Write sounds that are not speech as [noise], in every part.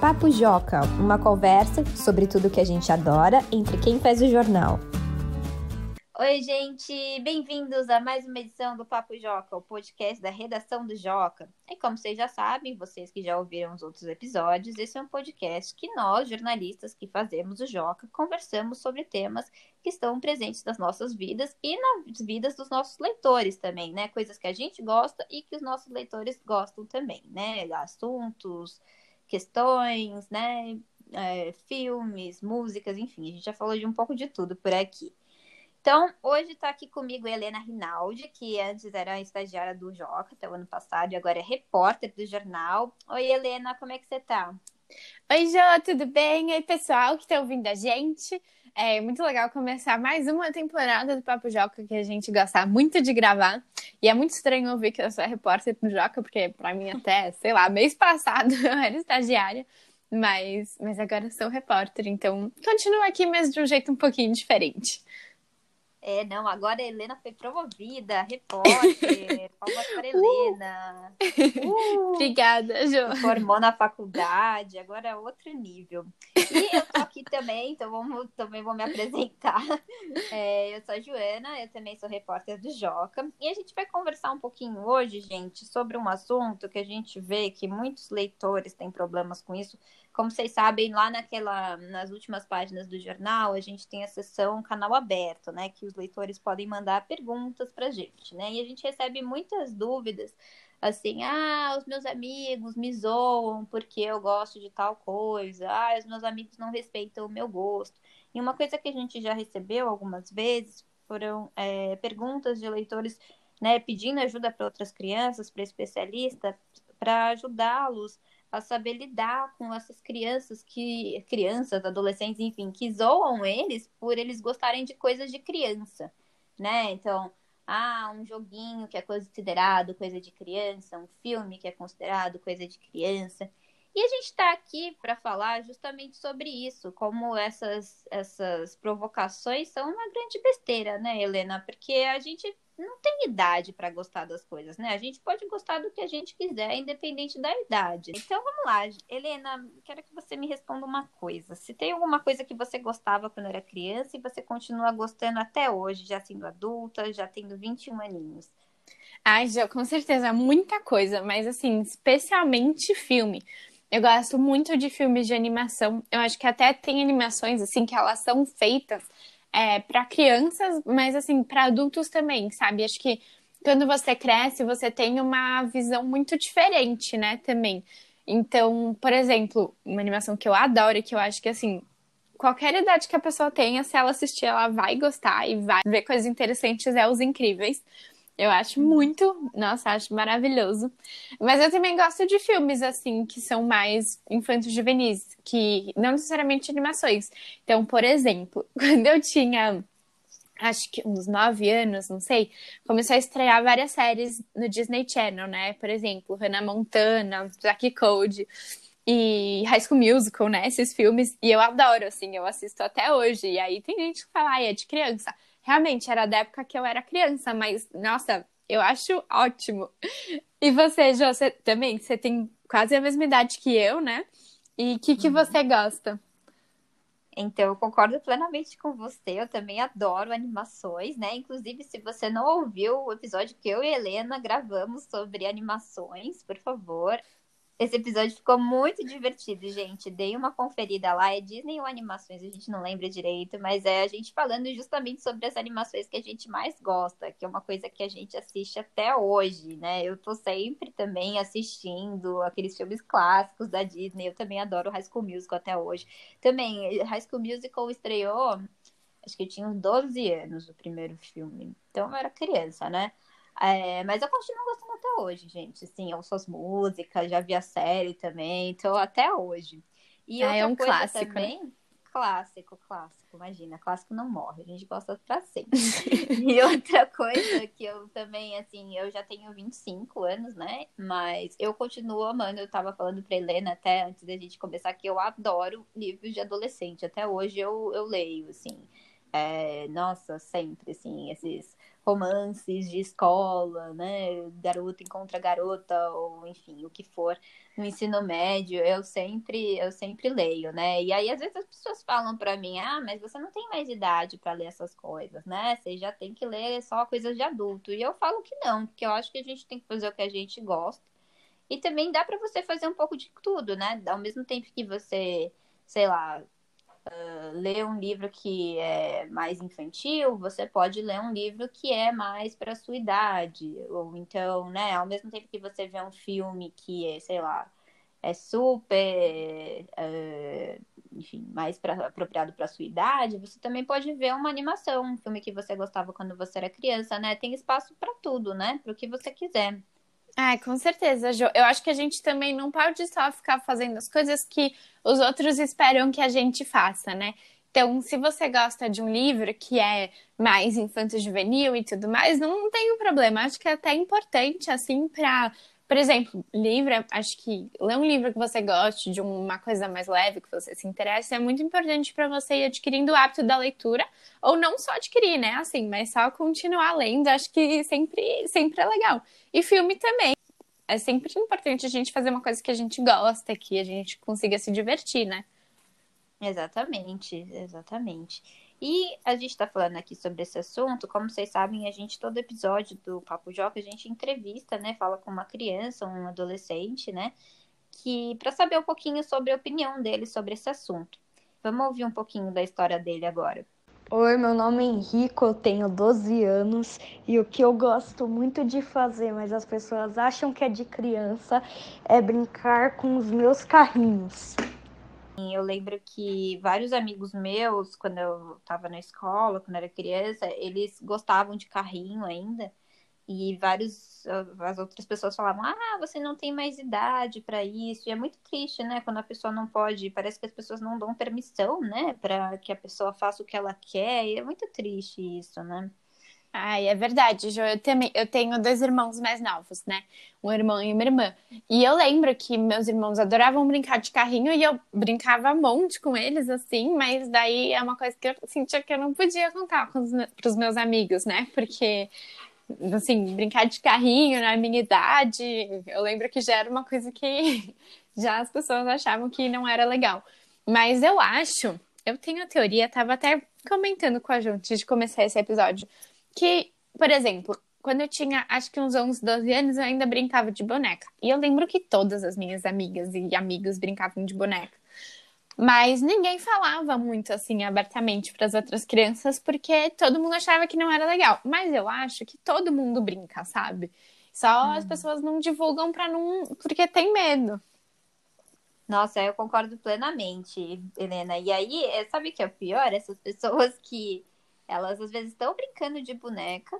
Papo Joca, uma conversa sobre tudo que a gente adora entre quem faz o jornal. Oi, gente, bem-vindos a mais uma edição do Papo Joca, o podcast da redação do Joca. E como vocês já sabem, vocês que já ouviram os outros episódios, esse é um podcast que nós, jornalistas que fazemos o Joca, conversamos sobre temas que estão presentes nas nossas vidas e nas vidas dos nossos leitores também, né? Coisas que a gente gosta e que os nossos leitores gostam também, né? Assuntos, questões, né? É, filmes, músicas, enfim, a gente já falou de um pouco de tudo por aqui. Então, hoje está aqui comigo Helena Rinaldi, que antes era estagiária do Joca até o ano passado e agora é repórter do jornal. Oi, Helena, como é que você está? Oi, Jo, tudo bem? Oi, pessoal que está ouvindo a gente. É muito legal começar mais uma temporada do Papo Joca que a gente gosta muito de gravar. E é muito estranho ouvir que eu sou repórter do Joca, porque para mim até, sei lá, mês passado [laughs] eu era estagiária. Mas, mas agora sou repórter, então continuo aqui, mas de um jeito um pouquinho diferente. É, não, agora a Helena foi promovida, repórter, [laughs] palmas para uh! Helena. [laughs] Uh! Obrigada, Jo. Formou na faculdade, agora é outro nível. E eu tô aqui também, então vamos, também vou me apresentar. [laughs] É, eu sou a Joana, eu também sou repórter do Joca. E a gente vai conversar um pouquinho hoje, gente, sobre um assunto que a gente vê que muitos leitores têm problemas com isso, como vocês sabem, lá naquela, nas últimas páginas do jornal, a gente tem a seção canal aberto, né? Que os leitores podem mandar perguntas para a gente, né? E a gente recebe muitas dúvidas, assim, ah, os meus amigos me zoam porque eu gosto de tal coisa, ah, os meus amigos não respeitam o meu gosto. E uma coisa que a gente já recebeu algumas vezes foram é, perguntas de leitores, né, pedindo ajuda para outras crianças, para especialistas, para ajudá-los a saber lidar com essas crianças que crianças, adolescentes, enfim, que zoam eles por eles gostarem de coisas de criança, né? Então, ah, um joguinho que é considerado coisa de criança, um filme que é considerado coisa de criança. E a gente está aqui para falar justamente sobre isso, como essas, essas provocações são uma grande besteira, né, Helena? Porque a gente não tem idade para gostar das coisas, né? A gente pode gostar do que a gente quiser, independente da idade. Então vamos lá, Helena, quero que você me responda uma coisa. Se tem alguma coisa que você gostava quando era criança e você continua gostando até hoje, já sendo adulta, já tendo 21 aninhos. Ai, já, com certeza, muita coisa, mas assim, especialmente filme. Eu gosto muito de filmes de animação. Eu acho que até tem animações assim que elas são feitas é, para crianças, mas assim, para adultos também, sabe? Acho que quando você cresce, você tem uma visão muito diferente, né, também. Então, por exemplo, uma animação que eu adoro e que eu acho que assim, qualquer idade que a pessoa tenha, se ela assistir, ela vai gostar e vai ver coisas interessantes, é Os Incríveis. Eu acho muito, nossa, acho maravilhoso. Mas eu também gosto de filmes assim que são mais infantos juvenis, que não necessariamente animações. Então, por exemplo, [laughs] quando eu tinha acho que uns nove anos, não sei, começou a estrear várias séries no Disney Channel, né? Por exemplo, Hannah Montana, Jack Code e High School Musical, né? Esses filmes. E eu adoro, assim, eu assisto até hoje. E aí tem gente que fala, ah, é de criança realmente era da época que eu era criança, mas nossa, eu acho ótimo. E você, Jô, você também, você tem quase a mesma idade que eu, né? E o que, que uhum. você gosta? Então, eu concordo plenamente com você. Eu também adoro animações, né? Inclusive, se você não ouviu o episódio que eu e Helena gravamos sobre animações, por favor, esse episódio ficou muito divertido, gente. Dei uma conferida lá. É Disney ou animações, a gente não lembra direito, mas é a gente falando justamente sobre as animações que a gente mais gosta, que é uma coisa que a gente assiste até hoje, né? Eu tô sempre também assistindo aqueles filmes clássicos da Disney. Eu também adoro High School Musical até hoje. Também, High School Musical estreou, acho que eu tinha uns 12 anos o primeiro filme. Então eu era criança, né? É, mas eu continuo gostando até hoje, gente. Assim, eu ouço as músicas, já vi a série também, então até hoje. E ah, é um clássico. Né? Também, né? Clássico, clássico, imagina, clássico não morre, a gente gosta pra sempre. [laughs] e outra coisa que eu também, assim, eu já tenho 25 anos, né? Mas eu continuo amando, eu tava falando pra Helena até antes da gente começar que eu adoro livros de adolescente. Até hoje eu, eu leio, assim. É, nossa, sempre, assim, esses romances de escola, né? Garota encontra garota, ou enfim, o que for no ensino médio, eu sempre, eu sempre leio, né? E aí, às vezes, as pessoas falam para mim, ah, mas você não tem mais idade para ler essas coisas, né? Você já tem que ler só coisas de adulto. E eu falo que não, porque eu acho que a gente tem que fazer o que a gente gosta. E também dá para você fazer um pouco de tudo, né? Ao mesmo tempo que você, sei lá, ler um livro que é mais infantil, você pode ler um livro que é mais para sua idade. Ou então, né, ao mesmo tempo que você vê um filme que é, sei lá, é super, uh, enfim, mais pra, apropriado para sua idade, você também pode ver uma animação, um filme que você gostava quando você era criança, né? Tem espaço para tudo, né? Para o que você quiser. Ah, com certeza, Jo. Eu acho que a gente também não pode só ficar fazendo as coisas que os outros esperam que a gente faça, né? Então, se você gosta de um livro que é mais infanto-juvenil e tudo mais, não tem um problema. Acho que é até importante, assim, para por exemplo, livro, acho que ler um livro que você goste, de uma coisa mais leve, que você se interessa, é muito importante para você ir adquirindo o hábito da leitura, ou não só adquirir, né? Assim, mas só continuar lendo, acho que sempre, sempre é legal. E filme também. É sempre importante a gente fazer uma coisa que a gente gosta, que a gente consiga se divertir, né? Exatamente, exatamente. E a gente está falando aqui sobre esse assunto, como vocês sabem, a gente, todo episódio do Papo Joca, a gente entrevista, né? Fala com uma criança, um adolescente, né? Que para saber um pouquinho sobre a opinião dele sobre esse assunto. Vamos ouvir um pouquinho da história dele agora. Oi, meu nome é Henrico, eu tenho 12 anos e o que eu gosto muito de fazer, mas as pessoas acham que é de criança, é brincar com os meus carrinhos. Eu lembro que vários amigos meus, quando eu estava na escola, quando era criança, eles gostavam de carrinho ainda. E vários as outras pessoas falavam: "Ah, você não tem mais idade para isso". E é muito triste, né, quando a pessoa não pode, parece que as pessoas não dão permissão, né, para que a pessoa faça o que ela quer. E é muito triste isso, né? Ai, é verdade, Jo. Eu, também, eu tenho dois irmãos mais novos, né? Um irmão e uma irmã. E eu lembro que meus irmãos adoravam brincar de carrinho e eu brincava um monte com eles, assim, mas daí é uma coisa que eu sentia que eu não podia contar com os, pros meus amigos, né? Porque, assim, brincar de carrinho na minha idade, eu lembro que já era uma coisa que [laughs] já as pessoas achavam que não era legal. Mas eu acho, eu tenho a teoria, tava até comentando com a gente antes de começar esse episódio que, por exemplo, quando eu tinha acho que uns 11, 12 anos, eu ainda brincava de boneca. E eu lembro que todas as minhas amigas e amigos brincavam de boneca. Mas ninguém falava muito assim abertamente para as outras crianças porque todo mundo achava que não era legal. Mas eu acho que todo mundo brinca, sabe? Só hum. as pessoas não divulgam para não porque tem medo. Nossa, eu concordo plenamente, Helena. E aí, é, sabe o que é o pior? Essas pessoas que elas às vezes estão brincando de boneca,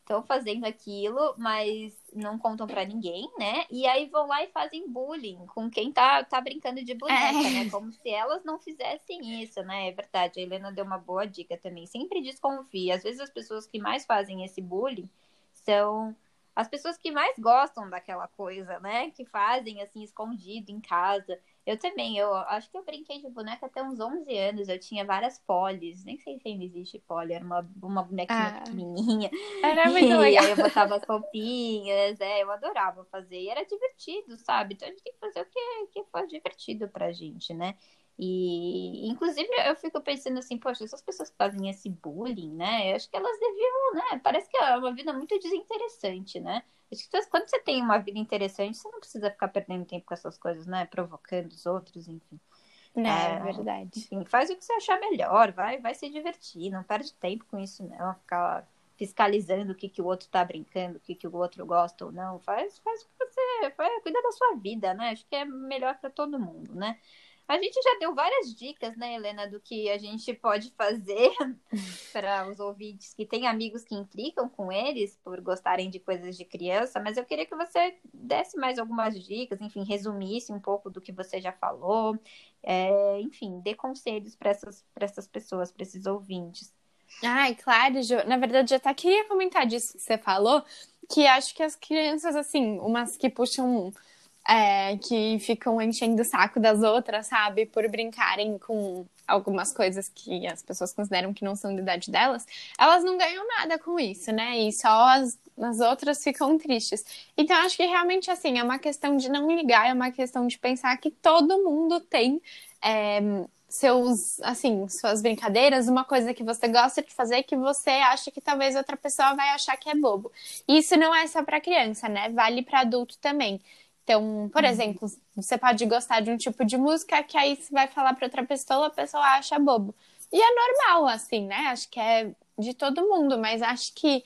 estão fazendo aquilo, mas não contam para ninguém, né? E aí vão lá e fazem bullying com quem tá, tá brincando de boneca, é. né? Como se elas não fizessem isso, né? É verdade. A Helena deu uma boa dica também. Sempre desconfie. Às vezes as pessoas que mais fazem esse bullying são as pessoas que mais gostam daquela coisa, né? Que fazem assim escondido em casa. Eu também, eu acho que eu brinquei de boneca até uns 11 anos. Eu tinha várias polis, nem sei se ainda existe poli, era uma, uma bonequinha ah, pequenininha. Era [laughs] muito e legal. aí eu botava as [laughs] roupinhas, é, eu adorava fazer. E era divertido, sabe? Então a gente tem que fazer o que, que for divertido pra gente, né? E, inclusive, eu fico pensando assim, poxa, essas pessoas que fazem esse bullying, né? Eu acho que elas deviam, né? Parece que é uma vida muito desinteressante, né? Acho que quando você tem uma vida interessante, você não precisa ficar perdendo tempo com essas coisas, né? Provocando os outros, enfim. É, é verdade. Enfim, faz o que você achar melhor, vai, vai se divertir, não perde tempo com isso, não. Ficar fiscalizando o que, que o outro tá brincando, o que, que o outro gosta ou não. Faz, faz o que você. Faz, cuida da sua vida, né? Acho que é melhor para todo mundo, né? A gente já deu várias dicas, né, Helena, do que a gente pode fazer [laughs] para os ouvintes que têm amigos que implicam com eles por gostarem de coisas de criança, mas eu queria que você desse mais algumas dicas, enfim, resumisse um pouco do que você já falou, é, enfim, dê conselhos para essas, essas pessoas, para esses ouvintes. Ai, claro, Jo. Na verdade, eu até queria comentar disso que você falou, que acho que as crianças, assim, umas que puxam é, que ficam enchendo o saco das outras, sabe? Por brincarem com algumas coisas que as pessoas consideram que não são da idade delas, elas não ganham nada com isso, né? E só as, as outras ficam tristes. Então, acho que realmente, assim, é uma questão de não ligar, é uma questão de pensar que todo mundo tem. É, seus, assim, suas brincadeiras, uma coisa que você gosta de fazer que você acha que talvez outra pessoa vai achar que é bobo. Isso não é só para criança, né? Vale para adulto também. Então, por uhum. exemplo, você pode gostar de um tipo de música que aí você vai falar para outra pessoa, a pessoa acha bobo. E é normal, assim, né? Acho que é de todo mundo, mas acho que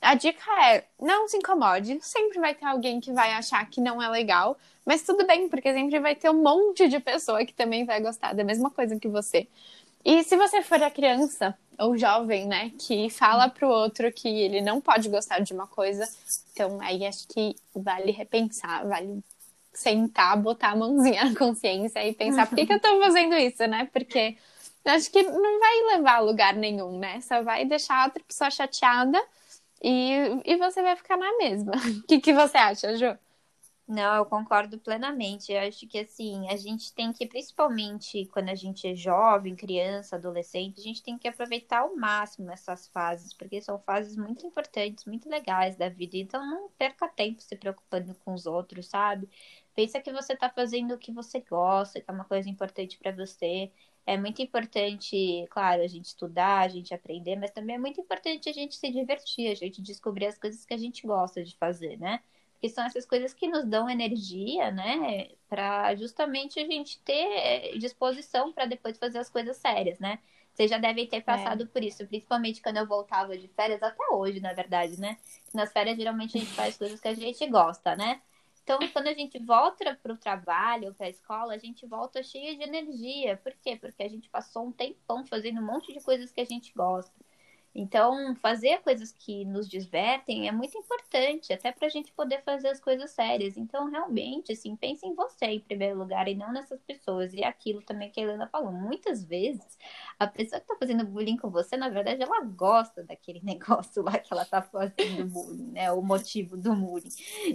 a dica é não se incomode. Sempre vai ter alguém que vai achar que não é legal, mas tudo bem, porque sempre vai ter um monte de pessoa que também vai gostar da mesma coisa que você. E se você for a criança ou jovem, né, que fala pro outro que ele não pode gostar de uma coisa, então aí acho que vale repensar, vale sentar, botar a mãozinha [laughs] na consciência e pensar por que, que eu tô fazendo isso, né? Porque acho que não vai levar a lugar nenhum, né? Só vai deixar a outra pessoa chateada e, e você vai ficar na mesma. [laughs] O que, que você acha, Ju? Não, eu concordo plenamente. Eu acho que assim, a gente tem que, principalmente quando a gente é jovem, criança, adolescente, a gente tem que aproveitar ao máximo essas fases, porque são fases muito importantes, muito legais da vida. Então não perca tempo se preocupando com os outros, sabe? Pensa que você tá fazendo o que você gosta, que é uma coisa importante para você. É muito importante, claro, a gente estudar, a gente aprender, mas também é muito importante a gente se divertir, a gente descobrir as coisas que a gente gosta de fazer, né? Que são essas coisas que nos dão energia, né? Para justamente a gente ter eh, disposição para depois fazer as coisas sérias, né? Vocês já devem ter passado é. por isso, principalmente quando eu voltava de férias, até hoje, na verdade, né? Nas férias, geralmente, a gente faz coisas que a gente gosta, né? Então, quando a gente volta para o trabalho, para a escola, a gente volta cheia de energia. Por quê? Porque a gente passou um tempão fazendo um monte de coisas que a gente gosta. Então, fazer coisas que nos divertem é muito importante, até para a gente poder fazer as coisas sérias. Então, realmente, assim, pense em você em primeiro lugar e não nessas pessoas. E aquilo também que a Helena falou, muitas vezes a pessoa que está fazendo bullying com você, na verdade, ela gosta daquele [laughs] negócio lá que ela está fazendo bullying, né? O motivo do bullying.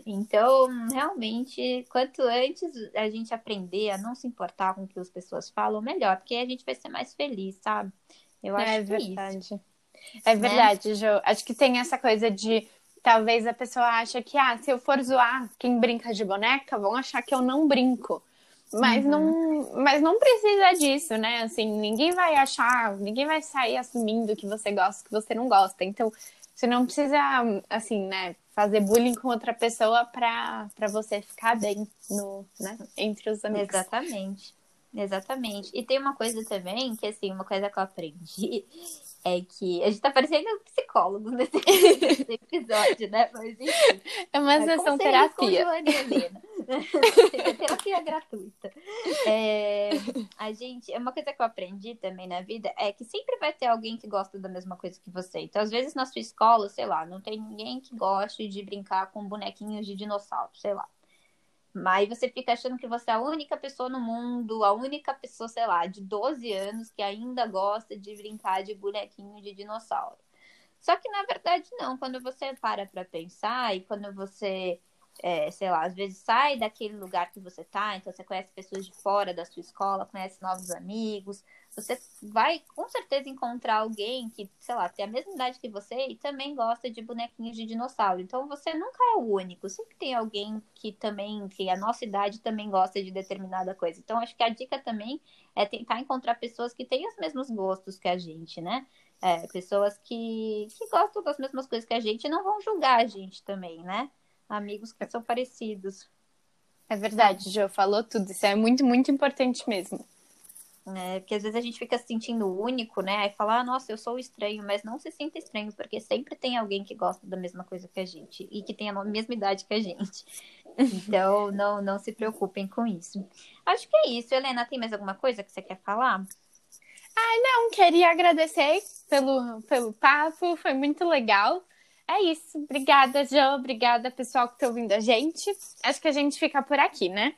Então, realmente, quanto antes a gente aprender a não se importar com o que as pessoas falam, melhor, porque a gente vai ser mais feliz, sabe? Eu é acho é, que verdade. isso. É verdade, né? Jo. Acho que tem essa coisa de talvez a pessoa acha que, ah, se eu for zoar quem brinca de boneca, vão achar que eu não brinco. Mas, uhum. não, mas não precisa disso, né? Assim, ninguém vai achar, ninguém vai sair assumindo que você gosta, que você não gosta. Então, você não precisa, assim, né, fazer bullying com outra pessoa pra, pra você ficar bem no, né, entre os amigos. Exatamente. Exatamente. E tem uma coisa também, que assim, uma coisa que eu aprendi [laughs] é que a gente tá parecendo um psicólogo nesse, [laughs] episódio, né? Mas enfim. É uma sessão terapia. Helena. [laughs] terapia gratuita. É, a gente, é uma coisa que eu aprendi também na vida é que sempre vai ter alguém que gosta da mesma coisa que você. Então, às vezes na sua escola, sei lá, não tem ninguém que goste de brincar com bonequinhos de dinossauro, sei lá. Mas você fica achando que você é a única pessoa no mundo, a única pessoa, sei lá, de 12 anos que ainda gosta de brincar de bonequinho de dinossauro. Só que na verdade não, quando você para para pensar e quando você é, sei lá, às vezes sai daquele lugar que você tá, então você conhece pessoas de fora da sua escola, conhece novos amigos, você vai com certeza encontrar alguém que, sei lá, tem a mesma idade que você e também gosta de bonequinhos de dinossauro. Então você nunca é o único, sempre tem alguém que também, que a nossa idade também gosta de determinada coisa. Então acho que a dica também é tentar encontrar pessoas que têm os mesmos gostos que a gente, né? É, pessoas que, que gostam das mesmas coisas que a gente não vão julgar a gente também, né? amigos que são parecidos. É verdade, Jo, falou tudo. Isso é muito, muito importante mesmo. É, porque às vezes a gente fica se sentindo único, né? Aí fala, ah, nossa, eu sou estranho, mas não se sinta estranho, porque sempre tem alguém que gosta da mesma coisa que a gente e que tem a mesma idade que a gente. [laughs] Então, não, não se preocupem com isso. Acho que é isso. Helena, tem mais alguma coisa que você quer falar? Ah, não, queria agradecer pelo, pelo papo, foi muito legal. É isso. Obrigada, Jo. Obrigada, pessoal que está ouvindo a gente. Acho que a gente fica por aqui, né?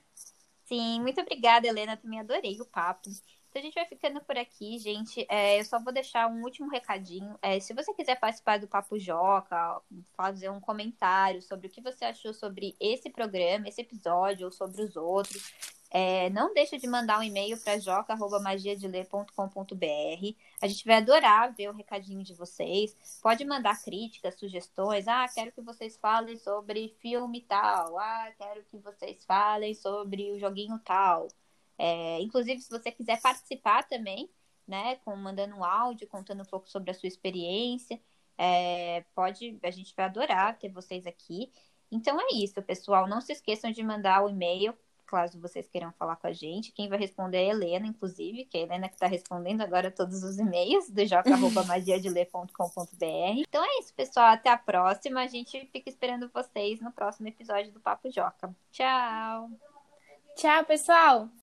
Sim, muito obrigada, Helena. Também adorei o papo. Então a gente vai ficando por aqui, gente. É, eu só vou deixar um último recadinho. É, se você quiser participar do Papo Joca, fazer um comentário sobre o que você achou sobre esse programa, esse episódio, ou sobre os outros, é, não deixa de mandar um e-mail para joca.magiadeler.com.br. A gente vai adorar ver o recadinho de vocês. Pode mandar críticas, sugestões. Ah, quero que vocês falem sobre filme tal. Ah, quero que vocês falem sobre o joguinho tal. É, inclusive, se você quiser participar também, né, com, mandando um áudio, contando um pouco sobre a sua experiência, é, pode, a gente vai adorar ter vocês aqui. Então é isso, pessoal. Não se esqueçam de mandar o e-mail, caso vocês queiram falar com a gente. Quem vai responder é a Helena, inclusive, que é a Helena que está respondendo agora todos os e-mails do joca.magiadeler.com.br. [laughs] Então é isso, pessoal. Até a próxima. A gente fica esperando vocês no próximo episódio do Papo Joca. Tchau! Tchau, pessoal!